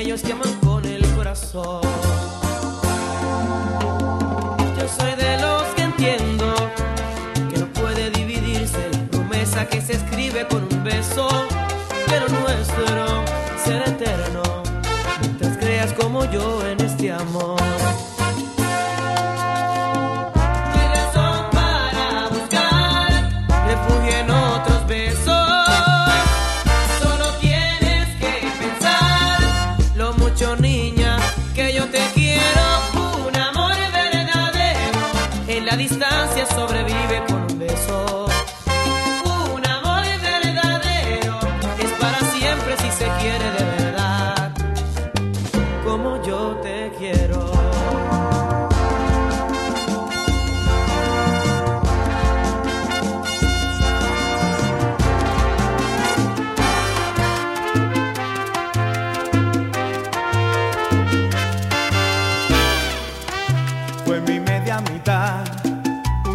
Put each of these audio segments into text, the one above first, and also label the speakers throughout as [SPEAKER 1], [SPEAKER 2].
[SPEAKER 1] aquellos que aman con el corazón.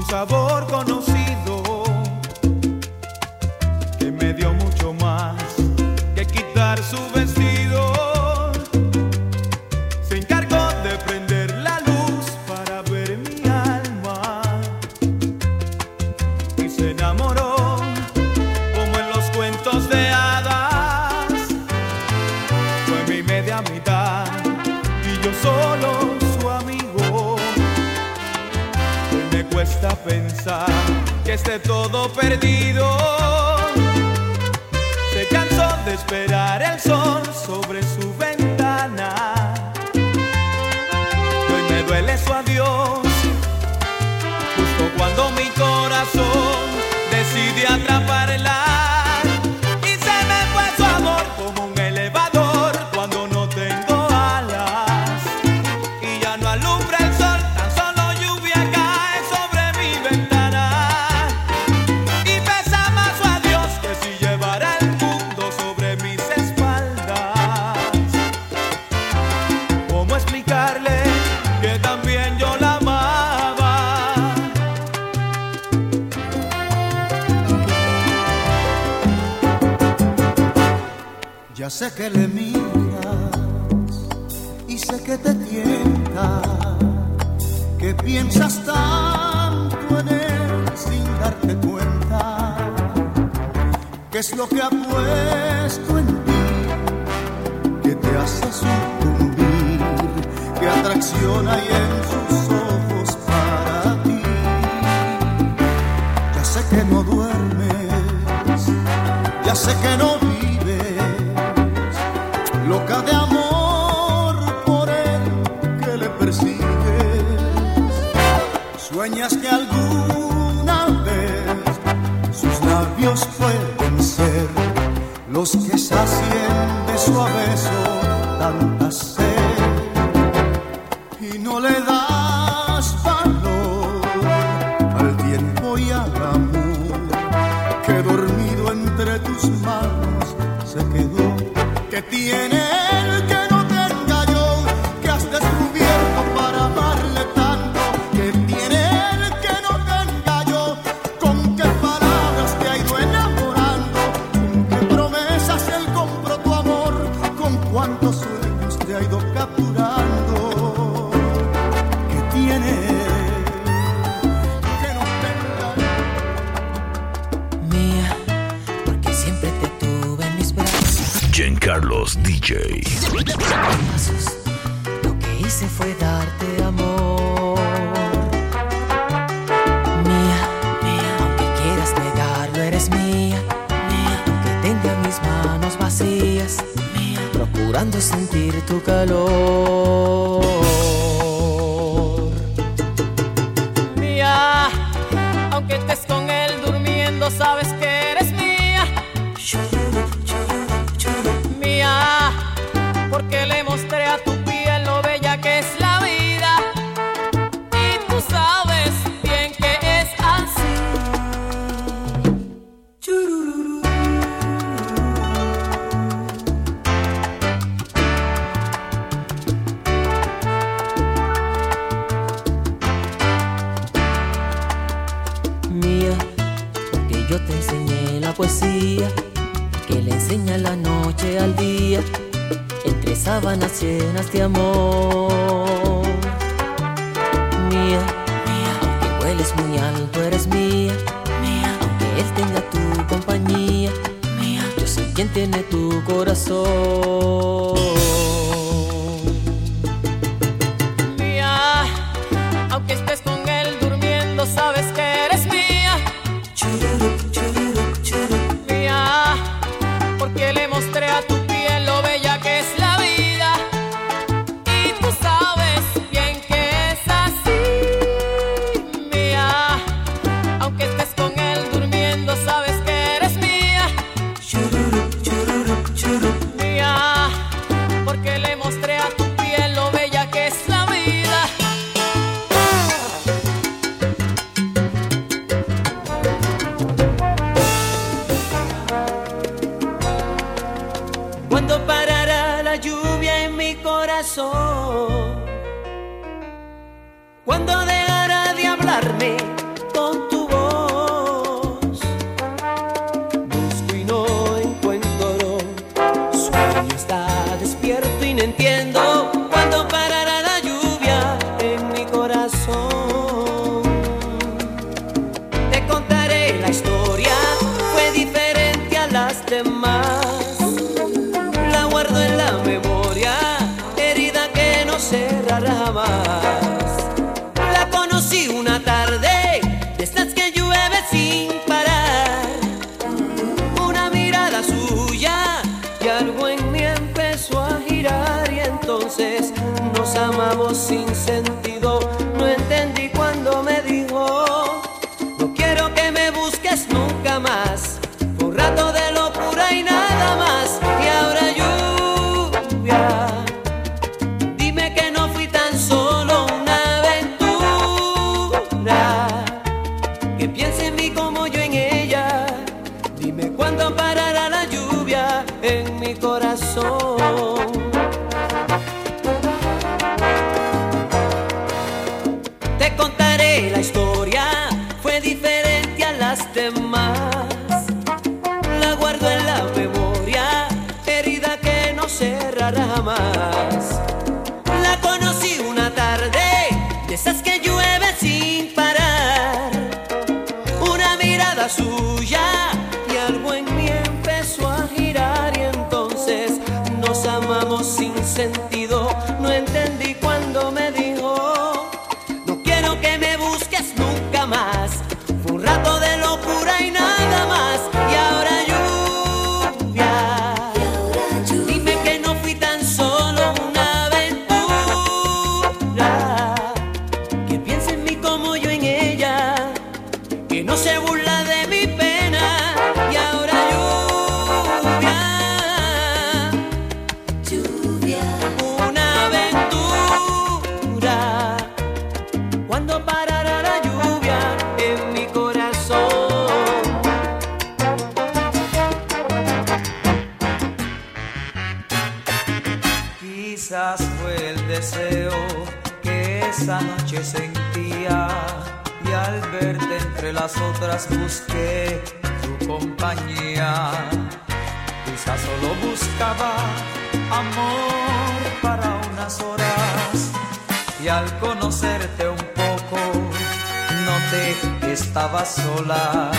[SPEAKER 1] sabor.
[SPEAKER 2] Sé que le miras y sé que te tienta, que piensas tanto en él sin darte cuenta, que es lo que ha puesto en ti, que te hace sucumbir, que atracción hay en sus ojos para ti. Ya sé que no duermes, ya sé que no
[SPEAKER 1] mía, mía, que tenga mis manos vacías, mía, procurando sentir tu calor. Mía, aunque estés con él durmiendo, sabes que tiene tu corazón. Mía, aunque estés con fin entiendo. La lluvia en mi corazón. Quizás fue el deseo que esa noche sentía y al verte entre las otras busqué tu compañía. Quizás solo buscaba amor para unas horas y al conocerte un estaba sola,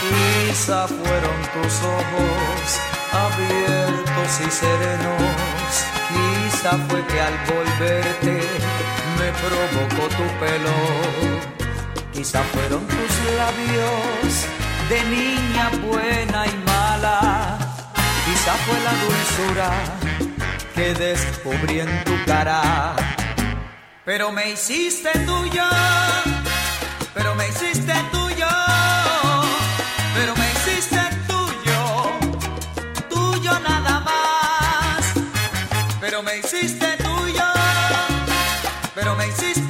[SPEAKER 1] quizá fueron tus ojos abiertos
[SPEAKER 3] y serenos, quizá fue que al volverte me provocó tu pelo, quizá fueron tus labios de niña buena y mala, quizá fue la dulzura que descubrí en tu cara, pero me hiciste tuya pero me hiciste tuyo, pero me hiciste tuyo, tuyo nada más. Pero me hiciste tuyo, pero me hiciste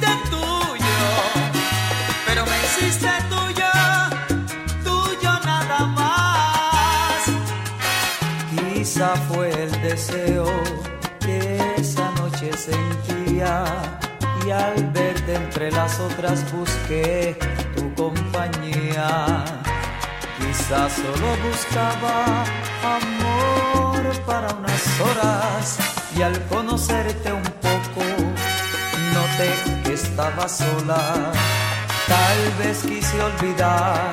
[SPEAKER 3] y al verte entre las otras busqué tu compañía. Quizás solo buscaba amor para unas horas y al conocerte un poco noté que estaba sola. Tal vez quise olvidar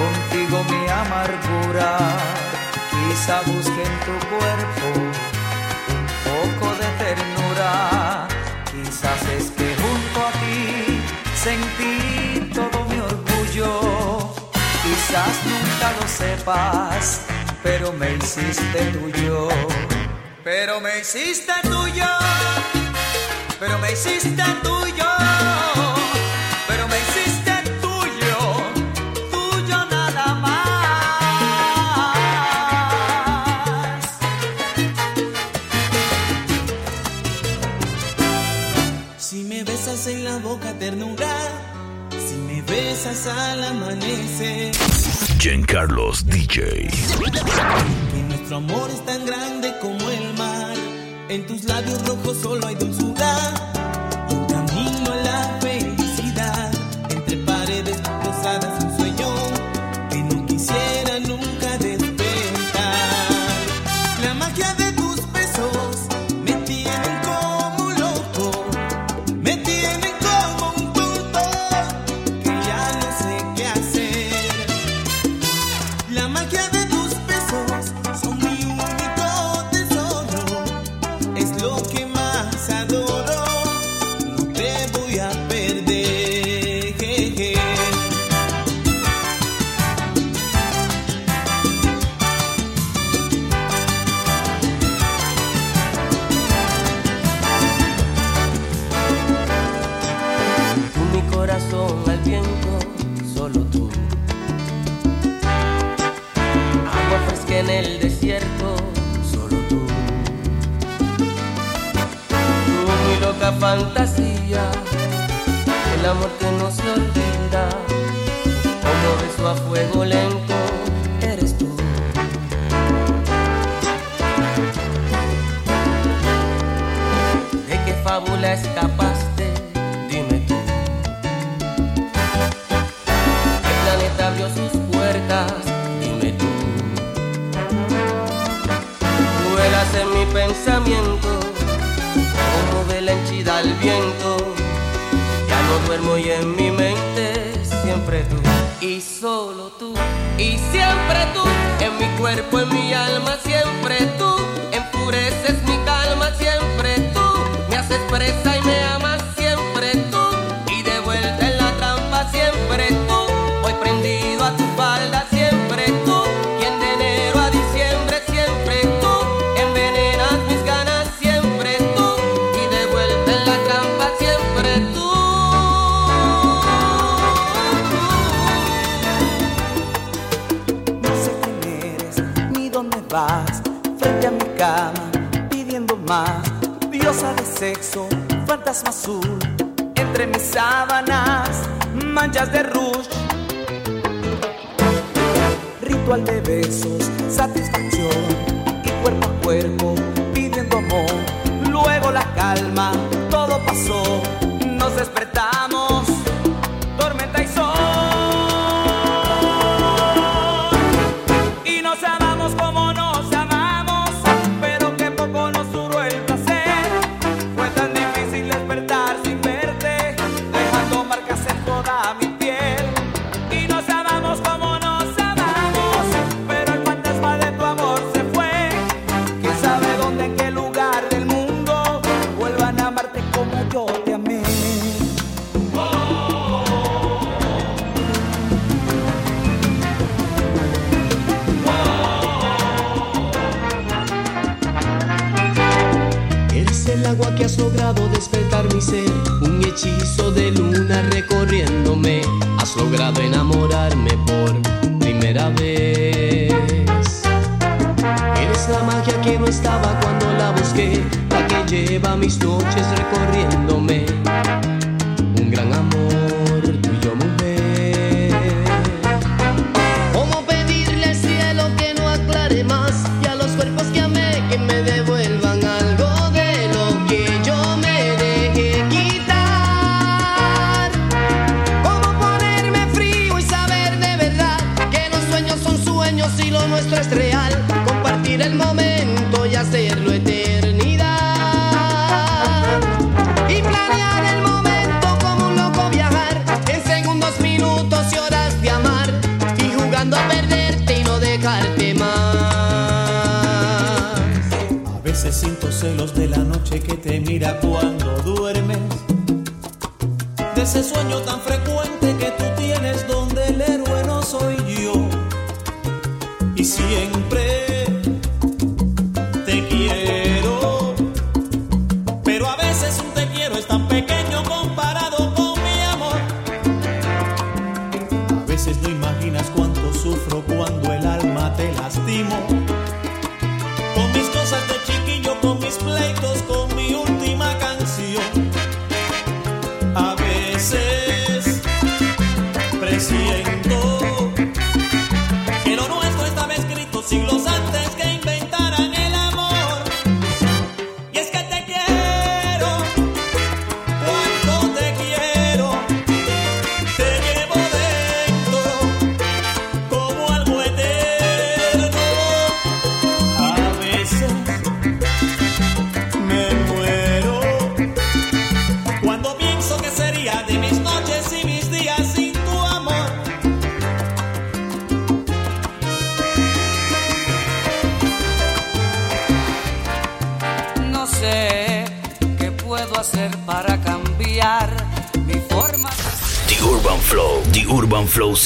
[SPEAKER 3] contigo mi amargura. Quizá busqué en tu cuerpo un poco de ternura. Quizás es que junto a ti sentí todo mi orgullo. Quizás nunca lo sepas, pero me hiciste tuyo. Pero me hiciste tuyo. Pero me hiciste tuyo.
[SPEAKER 4] Ternura, si me besas al amanecer,
[SPEAKER 5] Giancarlos DJ.
[SPEAKER 4] que nuestro amor es tan grande como el mar, en tus labios rojos solo hay dulzura, y
[SPEAKER 1] en mi mente siempre tú. Y solo tú, y siempre tú. En mi cuerpo, en mi alma, siempre tú. Enfureces mi calma, siempre tú. Me haces presa
[SPEAKER 3] azul. Entre mis sábanas, manchas de rouge. Ritual de besos, satisfacción. Y cuerpo a cuerpo, pidiendo amor. Luego la calma, todo pasó.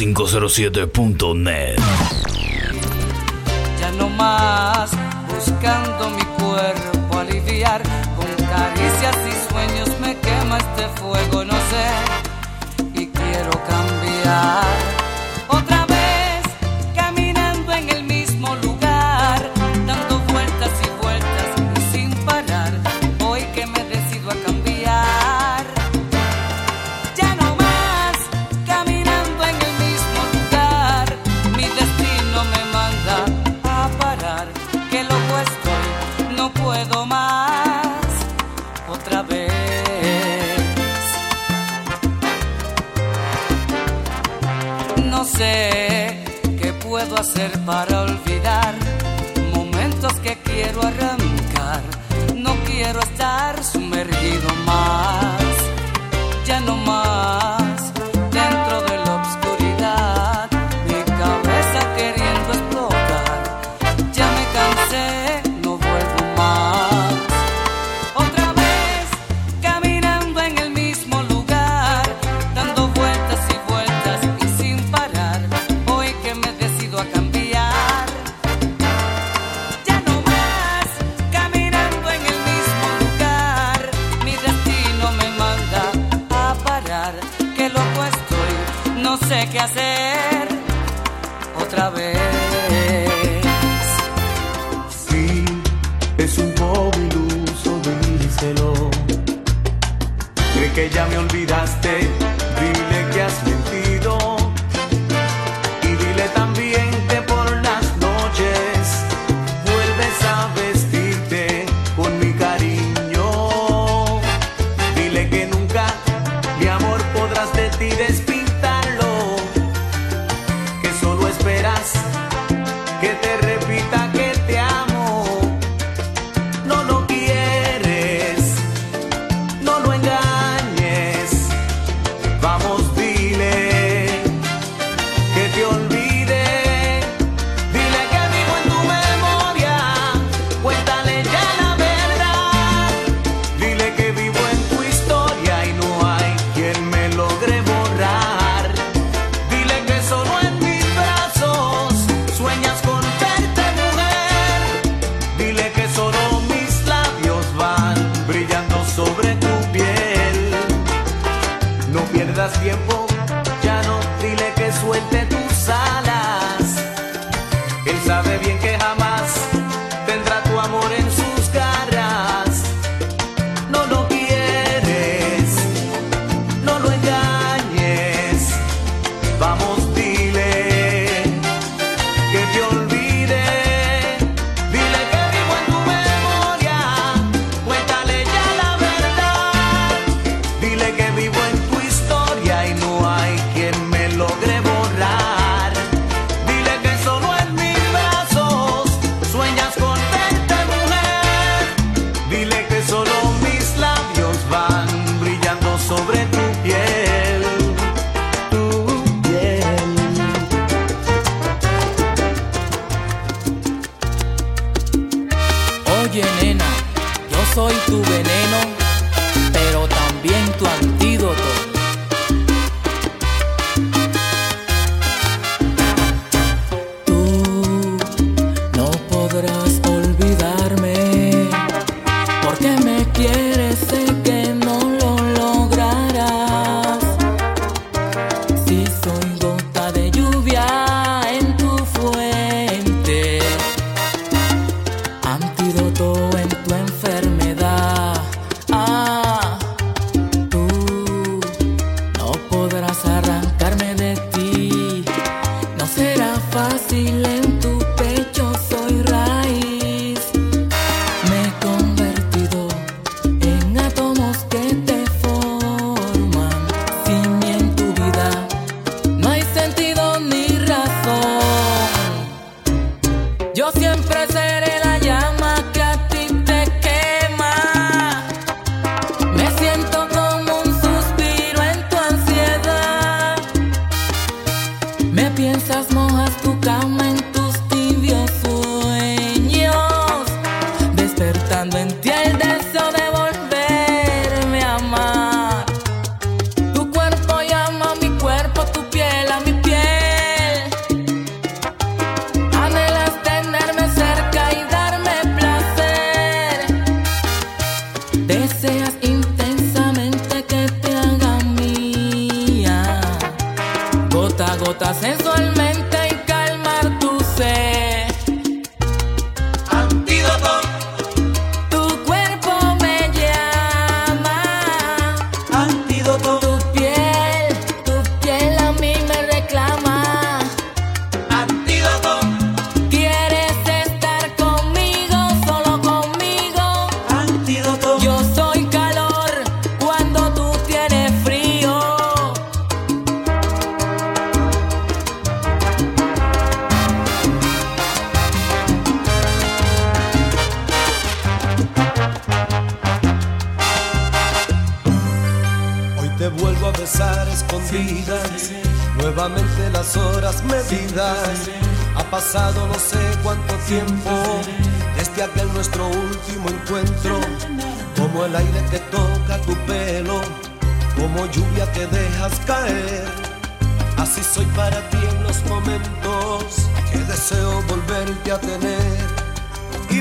[SPEAKER 5] 507.net.
[SPEAKER 6] Ya no más buscando mi cuerpo aliviar con caricias y sueños me quema este fuego, no sé, y quiero cambiar.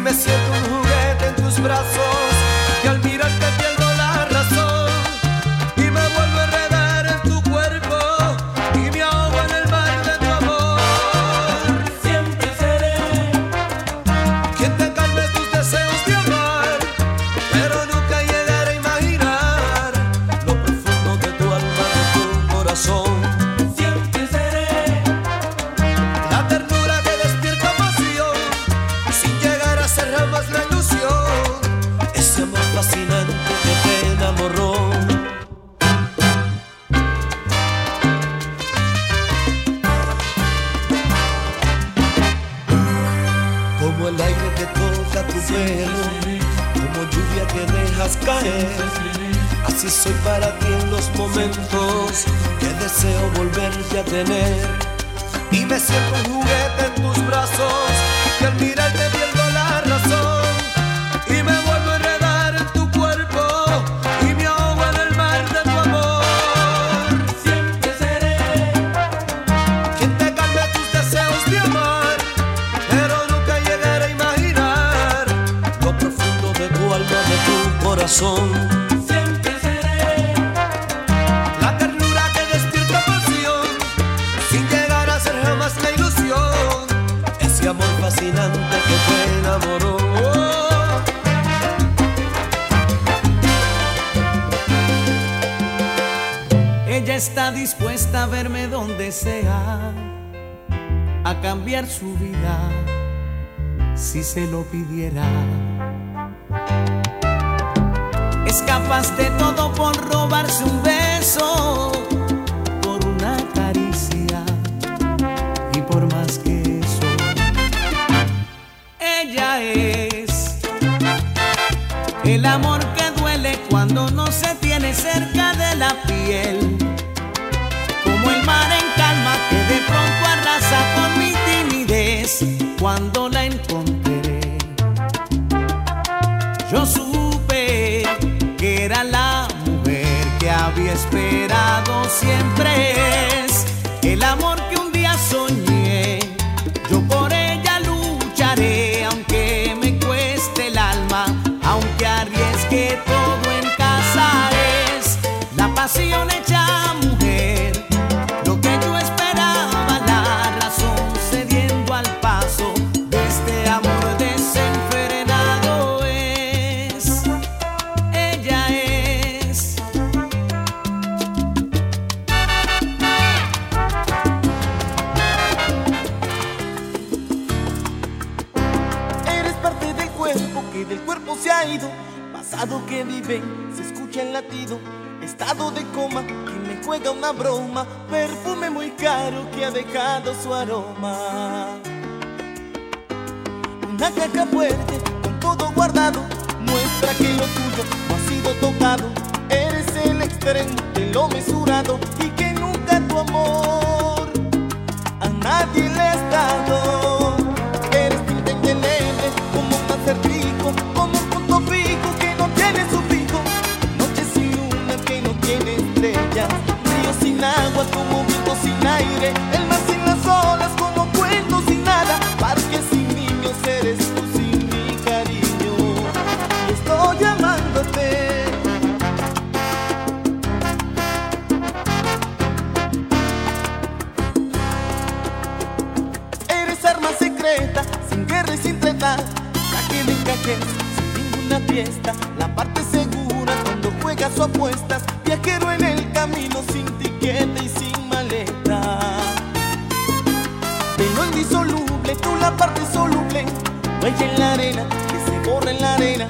[SPEAKER 6] Me
[SPEAKER 7] siento un
[SPEAKER 8] juguete en tus brazos, a
[SPEAKER 9] cambiar su vida si se lo pidiera. Es de todo por robarse un beso, una
[SPEAKER 10] broma. Perfume muy caro que ha dejado su aroma. Una caja fuerte con todo guardado. Muestra que lo tuyo no ha sido tocado. Eres el extremo de lo mesurado. Y que nunca tu amor a nadie le has dado. Eres indeleble, como un acertijo, como un punto fijo que no tiene su fijo. Noche sin luna que no tiene estrellas, sin agua como viento sin aire, el mar sin las olas como cuento sin nada, parque sin niños eres tú sin mi cariño. Y estoy llamándote. Eres arma secreta, sin guerra y sin tregua. La que le encajes sin ninguna fiesta. La parte segura cuando juegas o apuestas. Viajero en el camino sin parte soluble. Huella en la arena, que se borra en la arena.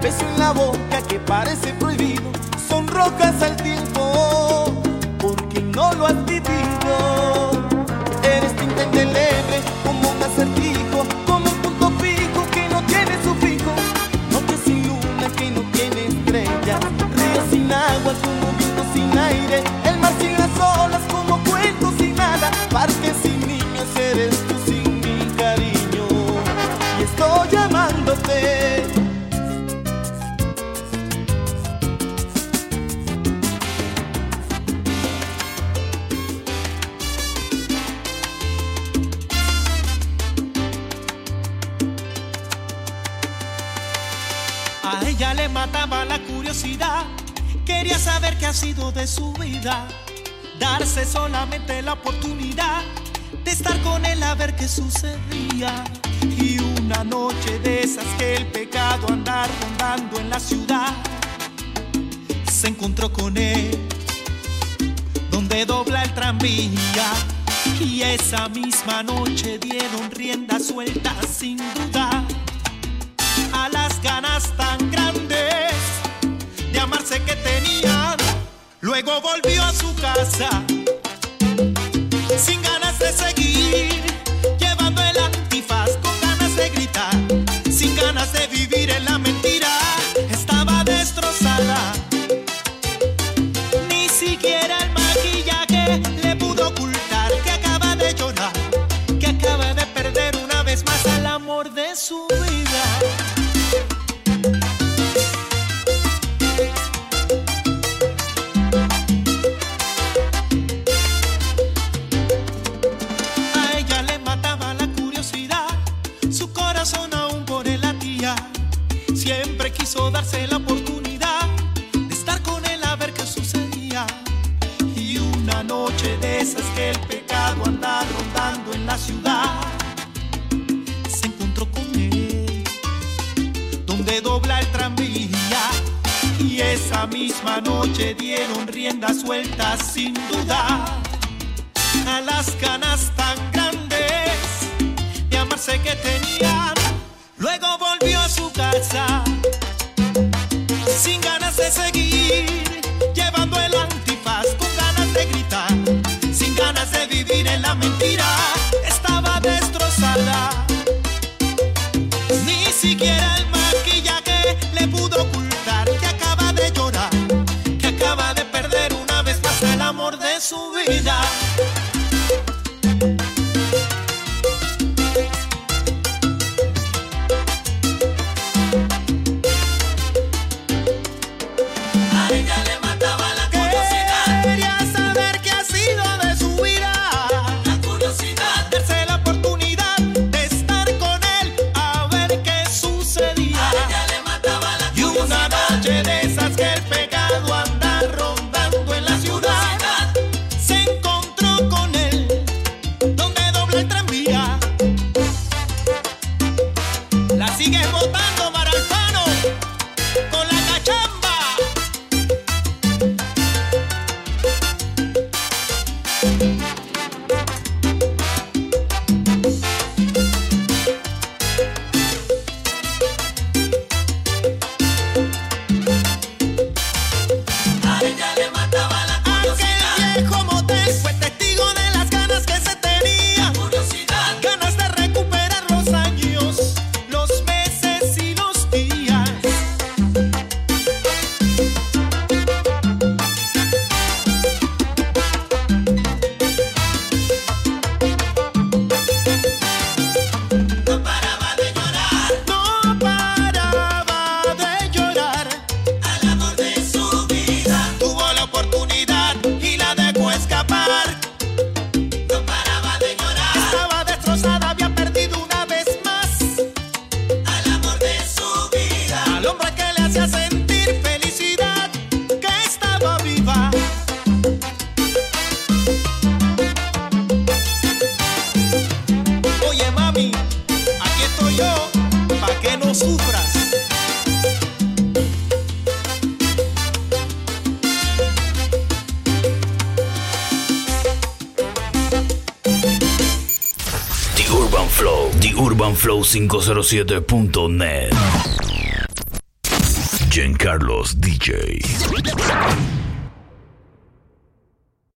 [SPEAKER 10] Beso en la boca que parece prohibido. Son rocas al tiempo, porque no lo has vivido. Eres tinta
[SPEAKER 11] saber qué ha sido de su vida, darse solamente la oportunidad de estar con él a ver qué sucedía. Y una noche de esas que el pecado andar rondando en la ciudad, se encontró con él, donde dobla el tranvía. Y esa misma noche dieron rienda suelta sin duda a las ganas tan grandes de que tenían. Luego volvió a su casa sin ganas de seguir, llevando el antifaz con ganas de gritar, sin ganas de vivir en la mentira. Estaba destrozada. siempre quiso darse la oportunidad de estar con él a ver qué sucedía. Y una noche de esas que el pecado anda rondando en la ciudad, se encontró con él, donde dobla el tranvía.
[SPEAKER 12] Y esa misma noche dieron rienda suelta sin duda a las ganas tan grandes de amarse que tenían. Luego volvió a su casa de seguir,
[SPEAKER 11] A
[SPEAKER 5] 507.net. Carlos DJ.